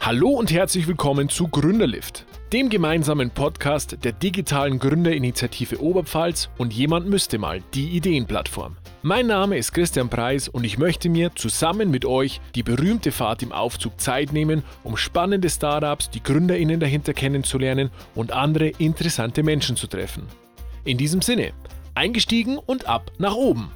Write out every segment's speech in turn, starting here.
Hallo und herzlich willkommen zu Gründerlift, dem gemeinsamen Podcast der digitalen Gründerinitiative Oberpfalz und jemand müsste mal die Ideenplattform. Mein Name ist Christian Preis und ich möchte mir zusammen mit euch die berühmte Fahrt im Aufzug Zeit nehmen, um spannende Startups, die Gründerinnen dahinter kennenzulernen und andere interessante Menschen zu treffen. In diesem Sinne, eingestiegen und ab nach oben.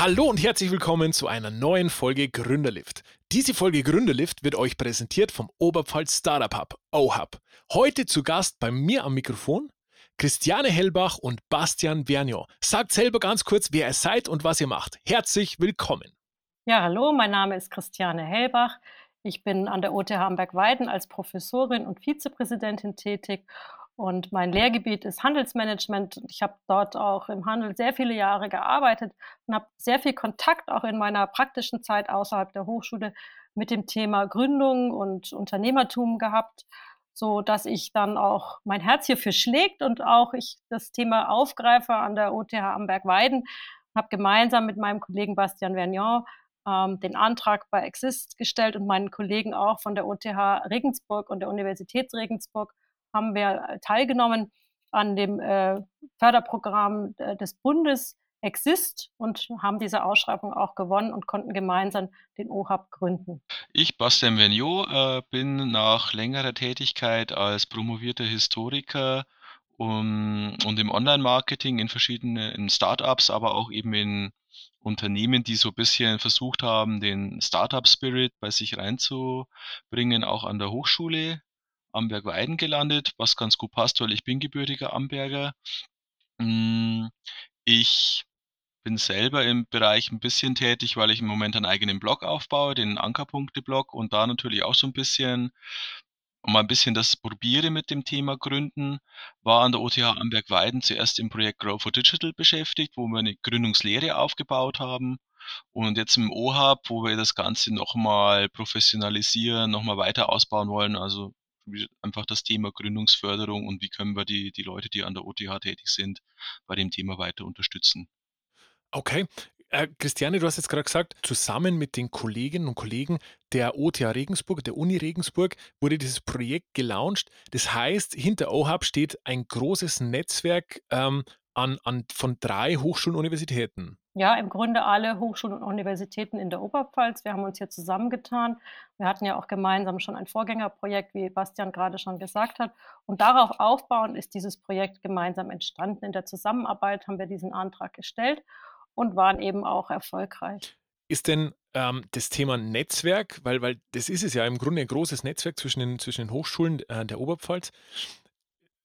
Hallo und herzlich willkommen zu einer neuen Folge Gründerlift. Diese Folge Gründerlift wird euch präsentiert vom Oberpfalz Startup Hub, OHub. Heute zu Gast bei mir am Mikrofon Christiane Hellbach und Bastian Vernion. Sagt selber ganz kurz, wer ihr seid und was ihr macht. Herzlich willkommen. Ja, hallo, mein Name ist Christiane Hellbach. Ich bin an der OTH Hamburg-Weiden als Professorin und Vizepräsidentin tätig und mein Lehrgebiet ist Handelsmanagement. Ich habe dort auch im Handel sehr viele Jahre gearbeitet und habe sehr viel Kontakt auch in meiner praktischen Zeit außerhalb der Hochschule mit dem Thema Gründung und Unternehmertum gehabt, so dass ich dann auch mein Herz hierfür schlägt und auch ich das Thema aufgreife an der OTH Amberg-Weiden. Habe gemeinsam mit meinem Kollegen Bastian Vernion ähm, den Antrag bei Exist gestellt und meinen Kollegen auch von der OTH Regensburg und der Universität Regensburg haben wir äh, teilgenommen an dem äh, Förderprogramm äh, des Bundes Exist und haben diese Ausschreibung auch gewonnen und konnten gemeinsam den OHAB gründen. Ich, Bastian Verniot, äh, bin nach längerer Tätigkeit als promovierter Historiker um, und im Online-Marketing in verschiedenen Startups, aber auch eben in Unternehmen, die so ein bisschen versucht haben, den Startup-Spirit bei sich reinzubringen, auch an der Hochschule Amberg-Weiden gelandet, was ganz gut passt, weil ich bin gebürtiger Amberger. Hm, ich bin selber im Bereich ein bisschen tätig, weil ich im Moment einen eigenen Blog aufbaue, den Ankerpunkte-Blog und da natürlich auch so ein bisschen mal ein bisschen das probiere mit dem Thema Gründen. War an der OTH Amberg-Weiden zuerst im Projekt Grow for Digital beschäftigt, wo wir eine Gründungslehre aufgebaut haben. Und jetzt im OHAB, wo wir das Ganze nochmal professionalisieren, nochmal weiter ausbauen wollen. Also einfach das Thema Gründungsförderung und wie können wir die, die Leute, die an der OTH tätig sind, bei dem Thema weiter unterstützen. Okay. Äh, Christiane, du hast jetzt gerade gesagt, zusammen mit den Kolleginnen und Kollegen der OTH Regensburg, der Uni Regensburg, wurde dieses Projekt gelauncht. Das heißt, hinter OHAB steht ein großes Netzwerk ähm, an, an, von drei Hochschulen und Universitäten. Ja, im Grunde alle Hochschulen und Universitäten in der Oberpfalz. Wir haben uns hier zusammengetan. Wir hatten ja auch gemeinsam schon ein Vorgängerprojekt, wie Bastian gerade schon gesagt hat. Und darauf aufbauend ist dieses Projekt gemeinsam entstanden. In der Zusammenarbeit haben wir diesen Antrag gestellt und waren eben auch erfolgreich. Ist denn ähm, das Thema Netzwerk, weil, weil das ist es ja im Grunde ein großes Netzwerk zwischen den, zwischen den Hochschulen äh, der Oberpfalz,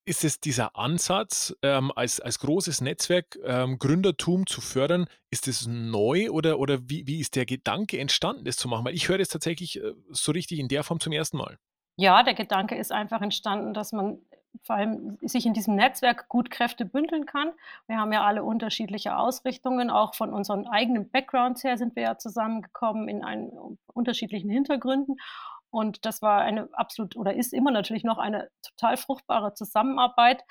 ist es dieser Ansatz, ähm, als, als großes Netzwerk ähm, Gründertum zu fördern, ist es neu oder, oder wie, wie ist der Gedanke entstanden, das zu machen? Weil ich höre das tatsächlich äh, so richtig in der Form zum ersten Mal. Ja, der Gedanke ist einfach entstanden, dass man vor allem sich in diesem Netzwerk gut Kräfte bündeln kann. Wir haben ja alle unterschiedliche Ausrichtungen, auch von unseren eigenen Backgrounds her sind wir ja zusammengekommen in einen, unterschiedlichen Hintergründen. Und das war eine absolut oder ist immer natürlich noch eine total fruchtbare Zusammenarbeit.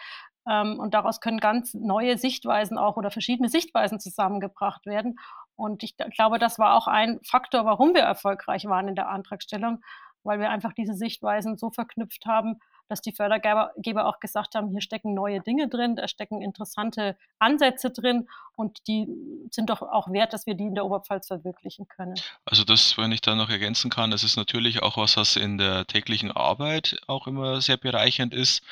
Ähm, und daraus können ganz neue Sichtweisen auch oder verschiedene Sichtweisen zusammengebracht werden. Und ich glaube, das war auch ein Faktor, warum wir erfolgreich waren in der Antragstellung, weil wir einfach diese Sichtweisen so verknüpft haben, dass die Fördergeber auch gesagt haben, hier stecken neue Dinge drin, da stecken interessante Ansätze drin und die sind doch auch wert, dass wir die in der Oberpfalz verwirklichen können. Also das, wenn ich da noch ergänzen kann, das ist natürlich auch was, was in der täglichen Arbeit auch immer sehr bereichernd ist,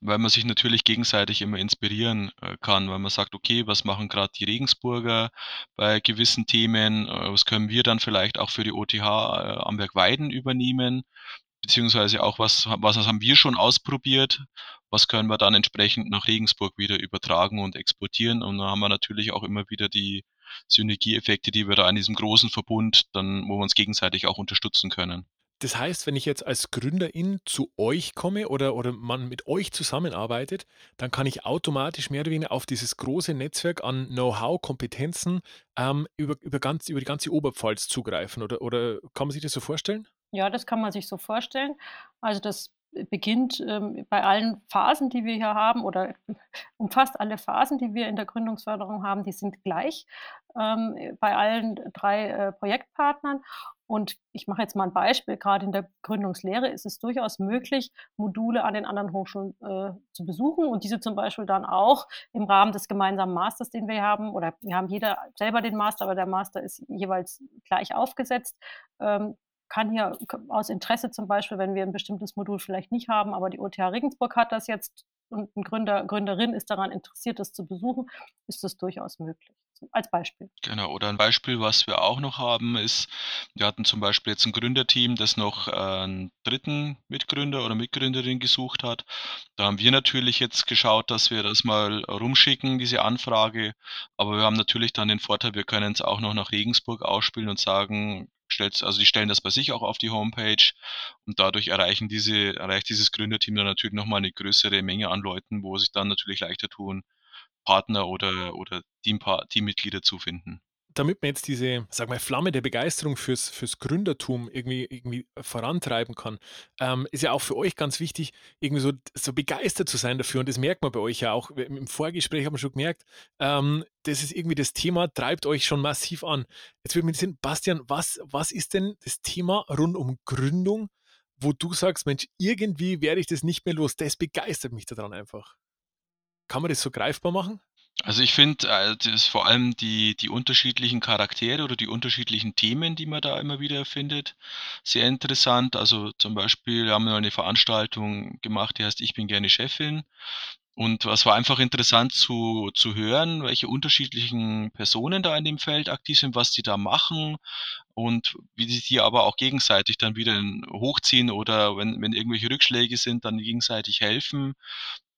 weil man sich natürlich gegenseitig immer inspirieren äh, kann, weil man sagt, okay, was machen gerade die Regensburger bei gewissen Themen, äh, was können wir dann vielleicht auch für die OTH äh, Amberg-Weiden übernehmen beziehungsweise auch was, was haben wir schon ausprobiert, was können wir dann entsprechend nach Regensburg wieder übertragen und exportieren. Und da haben wir natürlich auch immer wieder die Synergieeffekte, die wir da in diesem großen Verbund dann, wo wir uns gegenseitig auch unterstützen können. Das heißt, wenn ich jetzt als Gründerin zu euch komme oder, oder man mit euch zusammenarbeitet, dann kann ich automatisch mehr oder weniger auf dieses große Netzwerk an Know-how, Kompetenzen ähm, über, über, ganz, über die ganze Oberpfalz zugreifen. Oder, oder kann man sich das so vorstellen? Ja, das kann man sich so vorstellen. Also das beginnt ähm, bei allen Phasen, die wir hier haben oder umfasst alle Phasen, die wir in der Gründungsförderung haben, die sind gleich ähm, bei allen drei äh, Projektpartnern. Und ich mache jetzt mal ein Beispiel. Gerade in der Gründungslehre ist es durchaus möglich, Module an den anderen Hochschulen äh, zu besuchen und diese zum Beispiel dann auch im Rahmen des gemeinsamen Masters, den wir haben, oder wir haben jeder selber den Master, aber der Master ist jeweils gleich aufgesetzt, ähm, kann hier aus Interesse zum Beispiel, wenn wir ein bestimmtes Modul vielleicht nicht haben, aber die OTH Regensburg hat das jetzt und ein Gründer, Gründerin ist daran interessiert, das zu besuchen, ist das durchaus möglich. Als Beispiel. Genau, oder ein Beispiel, was wir auch noch haben, ist, wir hatten zum Beispiel jetzt ein Gründerteam, das noch äh, einen dritten Mitgründer oder Mitgründerin gesucht hat. Da haben wir natürlich jetzt geschaut, dass wir das mal rumschicken, diese Anfrage. Aber wir haben natürlich dann den Vorteil, wir können es auch noch nach Regensburg ausspielen und sagen, stellt, also die stellen das bei sich auch auf die Homepage und dadurch erreichen diese, erreicht dieses Gründerteam dann natürlich nochmal eine größere Menge an Leuten, wo sich dann natürlich leichter tun, Partner oder, oder Teampa Teammitglieder zu finden damit man jetzt diese, sag mal, Flamme der Begeisterung fürs, fürs Gründertum irgendwie, irgendwie vorantreiben kann, ähm, ist ja auch für euch ganz wichtig, irgendwie so, so begeistert zu sein dafür. Und das merkt man bei euch ja auch. Im Vorgespräch haben wir schon gemerkt, ähm, das ist irgendwie das Thema, treibt euch schon massiv an. Jetzt würde mich interessieren, Bastian, was, was ist denn das Thema rund um Gründung, wo du sagst, Mensch, irgendwie werde ich das nicht mehr los. Das begeistert mich daran einfach. Kann man das so greifbar machen? Also ich finde, äh, das vor allem die die unterschiedlichen Charaktere oder die unterschiedlichen Themen, die man da immer wieder findet, sehr interessant. Also, zum Beispiel haben wir eine Veranstaltung gemacht, die heißt „Ich bin gerne Chefin“. Und es war einfach interessant zu zu hören, welche unterschiedlichen Personen da in dem Feld aktiv sind, was die da machen und wie sich die aber auch gegenseitig dann wieder hochziehen oder wenn wenn irgendwelche Rückschläge sind, dann gegenseitig helfen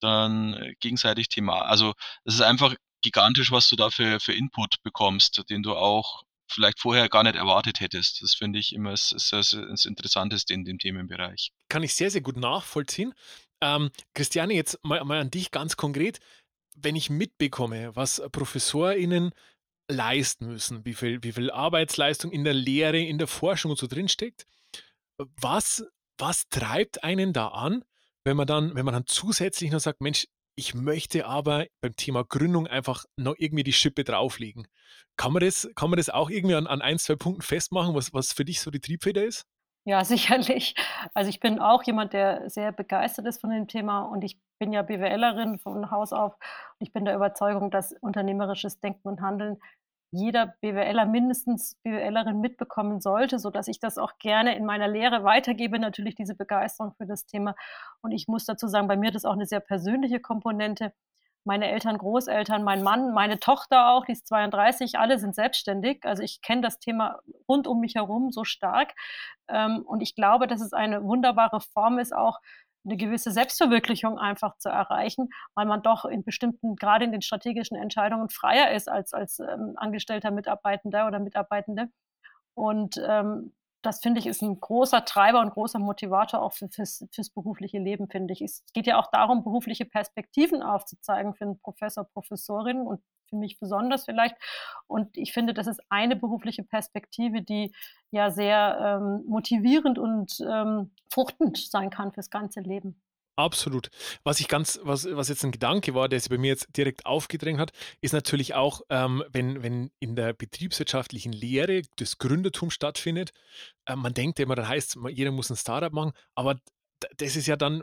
dann äh, gegenseitig Thema also, es ist einfach gigantisch, was du da für für Input bekommst, den du auch vielleicht vorher gar nicht erwartet hättest. Das finde ich immer das das das Interessanteste in dem Themenbereich. Kann ich sehr, sehr gut nachvollziehen. Ähm, Christiane, jetzt mal mal an dich ganz konkret. Wenn ich mitbekomme, was ProfessorInnen leisten müssen, wie viel wie viel Arbeitsleistung in der Lehre, in der Forschung und so drinsteckt, was was treibt einen da an, wenn man dann wenn man dann zusätzlich noch sagt: „Mensch, ich möchte aber beim Thema Gründung einfach noch irgendwie die Schippe drauflegen.“ Kann man das kann man das auch irgendwie an an 1, 2 Punkten festmachen, was was für dich so die Triebfeder ist? Ja, sicherlich. Also, ich bin auch jemand, der sehr begeistert ist von dem Thema und ich bin ja BWLerin von Haus auf. Ich bin der Überzeugung, dass unternehmerisches Denken und Handeln jeder BWLer, mindestens BWLerin mitbekommen sollte, sodass ich das auch gerne in meiner Lehre weitergebe, natürlich diese Begeisterung für das Thema. Und ich muss dazu sagen, bei mir das auch eine sehr persönliche Komponente. Meine Eltern, Großeltern, mein Mann, meine Tochter auch, die ist 32, alle sind selbstständig. Also ich kenne das Thema rund um mich herum so stark. Ähm, und ich glaube, dass es eine wunderbare Form ist, auch eine gewisse Selbstverwirklichung einfach zu erreichen, weil man doch in bestimmten, gerade in den strategischen Entscheidungen freier ist als, als ähm, angestellter Mitarbeitender oder Mitarbeitende. Und ähm, das finde ich ist ein großer Treiber und großer Motivator auch für, fürs, fürs berufliche Leben, finde ich. Es geht ja auch darum, berufliche Perspektiven aufzuzeigen für einen Professor, Professorin und für mich besonders vielleicht. Und ich finde, das ist eine berufliche Perspektive, die ja sehr ähm, motivierend und ähm, fruchtend sein kann fürs ganze Leben. Absolut. Was ich ganz, was, was jetzt ein Gedanke war, der sich bei mir jetzt direkt aufgedrängt hat, ist natürlich auch, ähm, wenn, wenn in der betriebswirtschaftlichen Lehre das Gründertum stattfindet, äh, man denkt immer, da heißt jeder muss ein Startup machen, aber das ist ja dann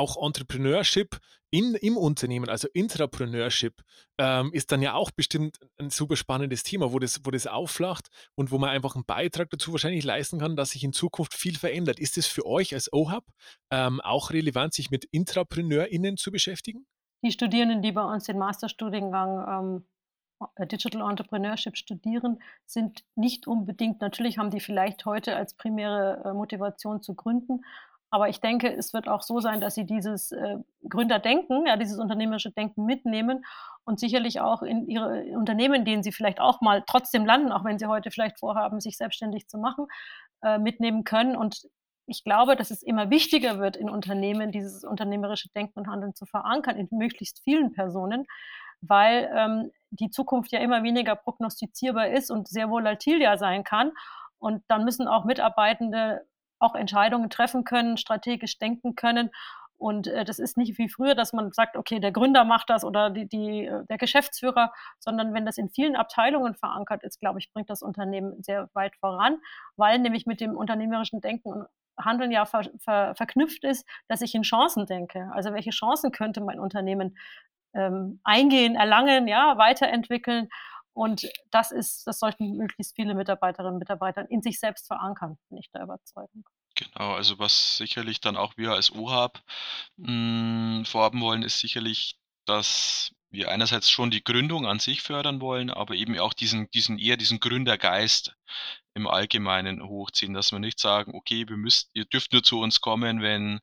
auch Entrepreneurship in, im Unternehmen, also Intrapreneurship, ähm, ist dann ja auch bestimmt ein super spannendes Thema, wo das, wo das aufflacht und wo man einfach einen Beitrag dazu wahrscheinlich leisten kann, dass sich in Zukunft viel verändert. Ist es für euch als OHAB ähm, auch relevant, sich mit IntrapreneurInnen zu beschäftigen? Die Studierenden, die bei uns den Masterstudiengang ähm, Digital Entrepreneurship studieren, sind nicht unbedingt, natürlich haben die vielleicht heute als primäre äh, Motivation zu gründen, aber ich denke, es wird auch so sein, dass sie dieses äh, Gründerdenken, ja, dieses unternehmerische Denken mitnehmen und sicherlich auch in ihre Unternehmen, in denen sie vielleicht auch mal trotzdem landen, auch wenn sie heute vielleicht vorhaben, sich selbstständig zu machen, äh, mitnehmen können. Und ich glaube, dass es immer wichtiger wird in Unternehmen, dieses unternehmerische Denken und Handeln zu verankern in möglichst vielen Personen, weil ähm, die Zukunft ja immer weniger prognostizierbar ist und sehr volatil ja sein kann. Und dann müssen auch Mitarbeitende auch Entscheidungen treffen können, strategisch denken können. Und äh, das ist nicht wie früher, dass man sagt, okay, der Gründer macht das oder die, die, äh, der Geschäftsführer, sondern wenn das in vielen Abteilungen verankert ist, glaube ich, bringt das Unternehmen sehr weit voran, weil nämlich mit dem unternehmerischen Denken und Handeln ja ver, ver, verknüpft ist, dass ich in Chancen denke. Also welche Chancen könnte mein Unternehmen ähm, eingehen, erlangen, ja, weiterentwickeln. Und das ist, das sollten möglichst viele Mitarbeiterinnen und Mitarbeiter in sich selbst verankern, bin ich der Überzeugung. Genau, also was sicherlich dann auch wir als OHAB hm, vorhaben wollen, ist sicherlich, dass wir einerseits schon die Gründung an sich fördern wollen, aber eben auch diesen diesen eher diesen Gründergeist im Allgemeinen hochziehen, dass wir nicht sagen: „Okay, wir müsst ihr dürft nur zu uns kommen, wenn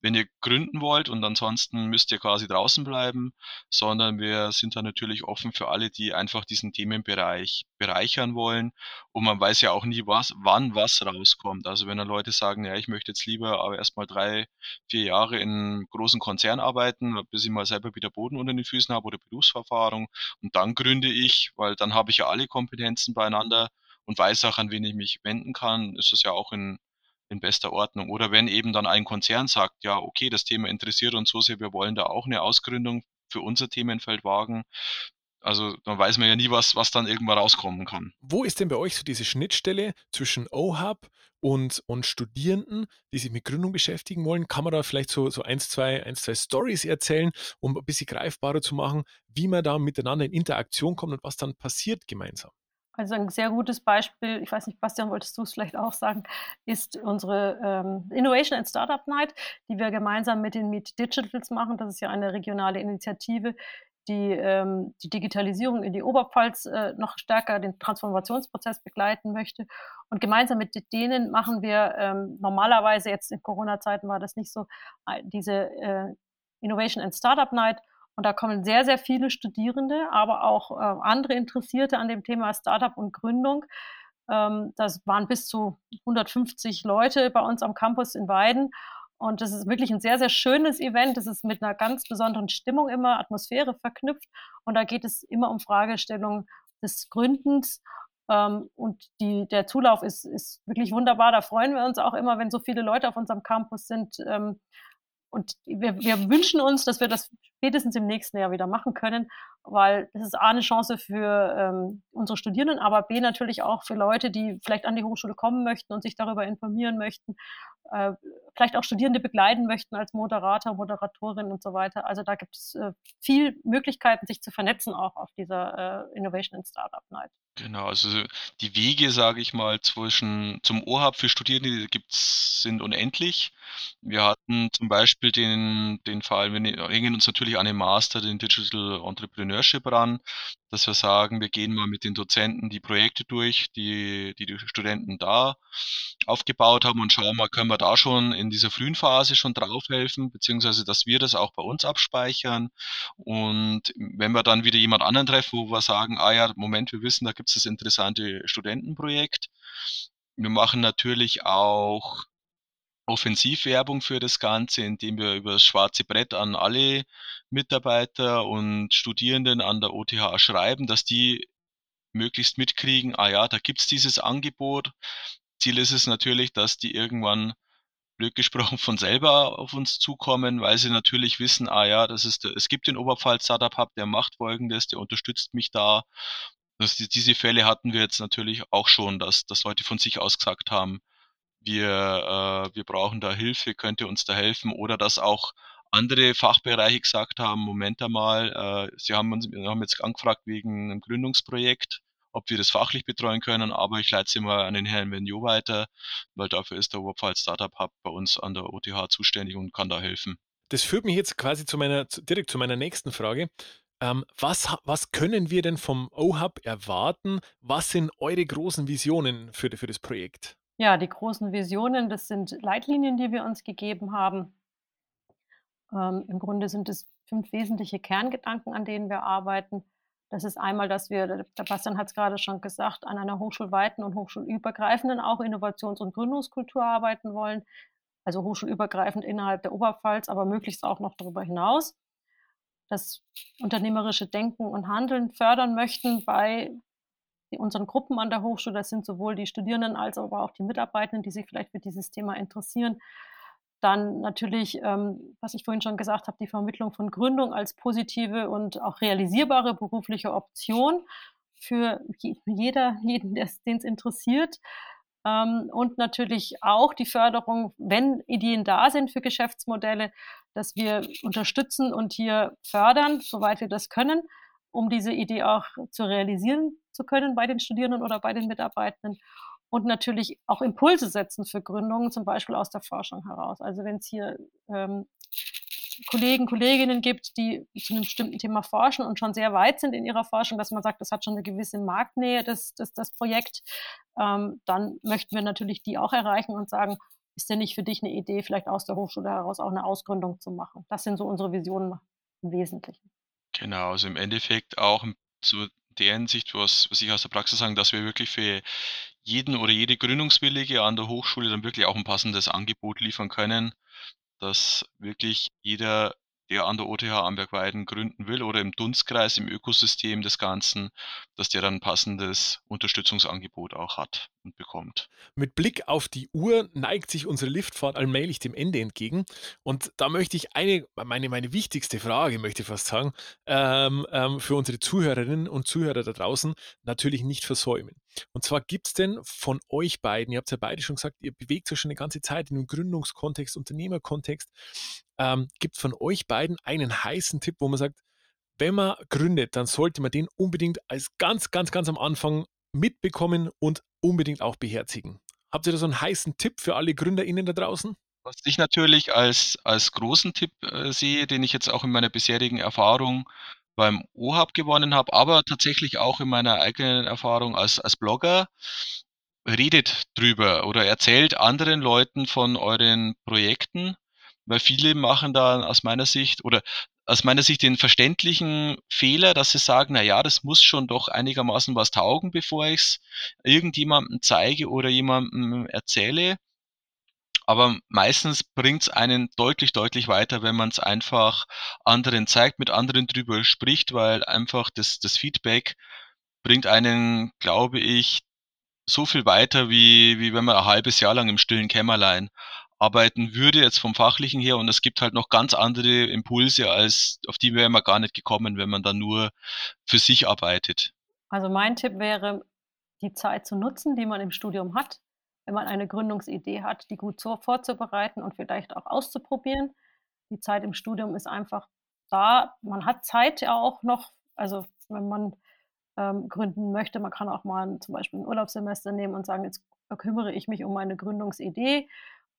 wenn ihr gründen wollt und ansonsten müsst ihr quasi draußen bleiben“, sondern wir sind da natürlich offen für alle, die einfach diesen Themenbereich bereichern wollen. Und man weiß ja auch nie, was wann was rauskommt. Also, wenn dann Leute sagen: „Ja, ich möchte jetzt lieber aber erst mal 3, 4 Jahre in 'nem großen Konzern arbeiten, bis ich mal selber wieder Boden unter den Füßen habe oder Berufserfahrung und dann gründe ich, weil dann habe ich ja alle Kompetenzen beieinander und weiß auch, an wen ich mich wenden kann, ist es ja auch in in bester Ordnung. Oder wenn eben dann ein Konzern sagt: „Ja, okay, das Thema interessiert uns so sehr, wir wollen da auch eine Ausgründung für unser Themenfeld wagen.“ Also, dann weiß man ja nie, was was dann irgendwann rauskommen kann. Wo ist denn bei euch so diese Schnittstelle zwischen OHAB und und Studierenden, die sich mit Gründung beschäftigen wollen? Kann man da vielleicht so so 1, 2 1, 2 Storys erzählen, um 'n bisschen greifbarer zu machen, wie man da miteinander in Interaktion kommt und was dann passiert gemeinsam? Also ein sehr gutes Beispiel, ich weiß nicht, Bastian, wolltest du es vielleicht auch sagen, ist unsere ähm, Innovation and Startup Night, die wir gemeinsam mit den Meet Digitals machen. Das ist ja eine regionale Initiative, die ähm, die Digitalisierung in die Oberpfalz äh, noch stärker den Transformationsprozess begleiten möchte. Und gemeinsam mit denen machen wir ähm, normalerweise, jetzt in Corona-Zeiten war das nicht so, äh, diese äh, Innovation and Startup Night, und da kommen sehr, sehr viele Studierende, aber auch äh, andere Interessierte an dem Thema Startup und Gründung. Ähm, das waren bis zu 150 Leute bei uns am Campus in Weiden. Und das ist wirklich ein sehr, sehr schönes Event. Das ist mit einer ganz besonderen Stimmung immer, Atmosphäre verknüpft. Und da geht es immer um Fragestellungen des Gründens. Ähm, und die, der Zulauf ist, ist wirklich wunderbar. Da freuen wir uns auch immer, wenn so viele Leute auf unserem Campus sind. Ähm, und wir, wir wünschen uns, dass wir das spätestens im nächsten Jahr wieder machen können, weil das ist A eine Chance für ähm, unsere Studierenden, aber B natürlich auch für Leute, die vielleicht an die Hochschule kommen möchten und sich darüber informieren möchten, äh, vielleicht auch Studierende begleiten möchten als Moderator, Moderatorin und so weiter. Also da gibt es äh, viel Möglichkeiten, sich zu vernetzen auch auf dieser äh, Innovation and Startup Night. Genau, also die Wege, sage ich mal, zwischen zum OHAB für Studierende gibt's sind unendlich. Wir hatten zum Beispiel den den Fall, wir ne hängen uns natürlich an den Master, den Digital Entrepreneurship ran, dass wir sagen, wir gehen mal mit den Dozenten die Projekte durch, die die die Studenten da aufgebaut haben und schauen mal, können wir da schon in dieser frühen Phase schon drauf helfen, beziehungsweise dass wir das auch bei uns abspeichern. Und wenn wir dann wieder jemand anderen treffen, wo wir sagen: „Ah ja, Moment, wir wissen, da gibt's das interessante Studentenprojekt.“ Wir machen natürlich auch Offensivwerbung für das Ganze, indem wir über das schwarze Brett an alle Mitarbeiter und Studierenden an der OTH schreiben, dass die möglichst mitkriegen: „Ah ja, da gibt's dieses Angebot.“ Ziel ist es natürlich, dass die irgendwann, blöd gesprochen, von selber auf uns zukommen, weil sie natürlich wissen: „Ah ja, das ist es gibt den Oberpfalz Startup Hub, der macht Folgendes, der unterstützt mich da.“ Das diese Fälle hatten wir jetzt natürlich auch schon, dass dass Leute von sich aus gesagt haben: wir, äh, wir brauchen da Hilfe, könnt ihr uns da helfen? Oder dass auch andere Fachbereiche gesagt haben, Moment einmal, äh, sie haben uns haben jetzt angefragt wegen einem Gründungsprojekt, ob wir das fachlich betreuen können, aber ich leite sie mal an den Herrn Vignot weiter, weil dafür ist der Oberpfalz Startup Hub bei uns an der OTH zuständig und kann da helfen. Das führt mich jetzt quasi zu meiner, direkt zu meiner nächsten Frage. Ähm, was, was können wir denn vom OHub erwarten? Was sind eure großen Visionen für, für das Projekt? Ja, die großen Visionen, das sind Leitlinien, die wir uns gegeben haben. Ähm, Im Grunde sind es fünf wesentliche Kerngedanken, an denen wir arbeiten. Das ist einmal, dass wir, der Bastian hat es gerade schon gesagt, an einer hochschulweiten und hochschulübergreifenden auch Innovations- und Gründungskultur arbeiten wollen. Also hochschulübergreifend innerhalb der Oberpfalz, aber möglichst auch noch darüber hinaus. Das unternehmerische Denken und Handeln fördern möchten bei unseren Gruppen an der Hochschule. Das sind sowohl die Studierenden als aber auch die Mitarbeitenden, die sich vielleicht für dieses Thema interessieren. Dann natürlich, ähm, was ich vorhin schon gesagt habe, die Vermittlung von Gründung als positive und auch realisierbare berufliche Option für jeder, jeden, den es interessiert. Ähm, und natürlich auch die Förderung, wenn Ideen da sind für Geschäftsmodelle, dass wir unterstützen und hier fördern, soweit wir das können, um diese Idee auch zu realisieren zu können bei den Studierenden oder bei den Mitarbeitenden. Und natürlich auch Impulse setzen für Gründungen, zum Beispiel aus der Forschung heraus. Also wenn es hier ähm, Kollegen, Kolleginnen gibt, die zu einem bestimmten Thema forschen und schon sehr weit sind in ihrer Forschung, dass man sagt, das hat schon eine gewisse Marktnähe, das, das, das Projekt, ähm, dann möchten wir natürlich die auch erreichen und sagen, ist denn nicht für dich eine Idee, vielleicht aus der Hochschule heraus auch eine Ausgründung zu machen? Das sind so unsere Visionen im Wesentlichen. Genau, also im Endeffekt auch zu der Hinsicht, was, was ich aus der Praxis sagen, dass wir wirklich für jeden oder jede Gründungswillige an der Hochschule dann wirklich auch ein passendes Angebot liefern können, dass wirklich jeder, der an der OTH Ambergweiden gründen will oder im Dunstkreis, im Ökosystem des Ganzen, dass der dann ein passendes Unterstützungsangebot auch hat bekommt. Mit Blick auf die Uhr neigt sich unsere Liftfahrt allmählich dem Ende entgegen. Und da möchte ich eine, meine, meine wichtigste Frage, möchte ich fast sagen, ähm, ähm, für unsere Zuhörerinnen und Zuhörer da draußen natürlich nicht versäumen. Und zwar gibt es denn von euch beiden, ihr habt ja beide schon gesagt, ihr bewegt euch schon eine ganze Zeit in einem Gründungskontext, Unternehmerkontext, ähm, gibt von euch beiden einen heißen Tipp, wo man sagt, wenn man gründet, dann sollte man den unbedingt als ganz, ganz, ganz am Anfang mitbekommen und unbedingt auch beherzigen. Habt ihr da so einen heißen Tipp für alle GründerInnen da draußen? Was ich natürlich als, als großen Tipp äh, sehe, den ich jetzt auch in meiner bisherigen Erfahrung beim OHAB gewonnen habe, aber tatsächlich auch in meiner eigenen Erfahrung als, als Blogger, redet drüber oder erzählt anderen Leuten von euren Projekten, weil viele machen da aus meiner Sicht oder aus meiner Sicht den verständlichen Fehler, dass sie sagen, na ja, das muss schon doch einigermaßen was taugen, bevor ich es irgendjemandem zeige oder jemandem erzähle. Aber meistens bringt es einen deutlich, deutlich weiter, wenn man es einfach anderen zeigt, mit anderen drüber spricht, weil einfach das, das Feedback bringt einen, glaube ich, so viel weiter, wie, wie wenn man ein halbes Jahr lang im stillen Kämmerlein arbeiten würde, jetzt vom Fachlichen her. Und es gibt halt noch ganz andere Impulse, als auf die wäre man gar nicht gekommen, wenn man dann nur für sich arbeitet. Also mein Tipp wäre, die Zeit zu nutzen, die man im Studium hat, wenn man eine Gründungsidee hat, die gut so vorzubereiten und vielleicht auch auszuprobieren. Die Zeit im Studium ist einfach da. Man hat Zeit ja auch noch, also wenn man ähm, gründen möchte, man kann auch mal zum Beispiel ein Urlaubssemester nehmen und sagen, jetzt kümmere ich mich um meine Gründungsidee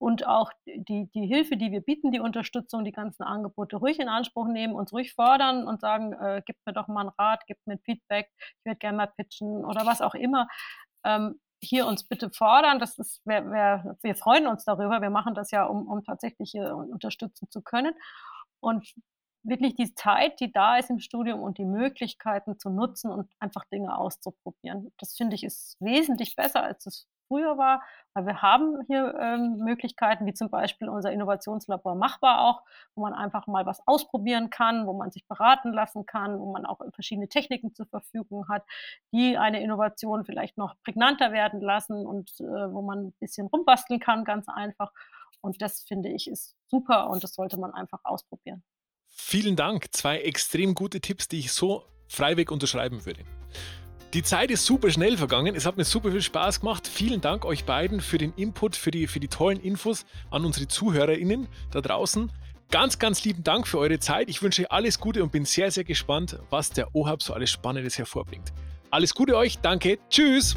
und auch die, die Hilfe, die wir bieten, die Unterstützung, die ganzen Angebote ruhig in Anspruch nehmen, uns ruhig fordern und sagen, äh, gib mir doch mal einen Rat, gib mir Feedback, ich würde gerne mal pitchen oder was auch immer. Ähm, hier uns bitte fordern, das ist, wir, wir, wir freuen uns darüber, wir machen das ja, um, um tatsächlich hier unterstützen zu können. Und wirklich die Zeit, die da ist im Studium und die Möglichkeiten zu nutzen und einfach Dinge auszuprobieren. Das finde ich ist wesentlich besser, als es früher war, weil wir haben hier ähm, Möglichkeiten, wie zum Beispiel unser Innovationslabor machbar auch, wo man einfach mal was ausprobieren kann, wo man sich beraten lassen kann, wo man auch verschiedene Techniken zur Verfügung hat, die eine Innovation vielleicht noch prägnanter werden lassen und äh, wo man ein bisschen rumbasteln kann, ganz einfach. Und das finde ich ist super und das sollte man einfach ausprobieren. Vielen Dank. Zwei extrem gute Tipps, die ich so freiweg unterschreiben würde. Die Zeit ist super schnell vergangen. Es hat mir super viel Spaß gemacht. Vielen Dank euch beiden für den Input, für die, für die tollen Infos an unsere ZuhörerInnen da draußen. Ganz, ganz lieben Dank für eure Zeit. Ich wünsche alles Gute und bin sehr, sehr gespannt, was der OHAB so alles Spannendes hervorbringt. Alles Gute euch. Danke. Tschüss.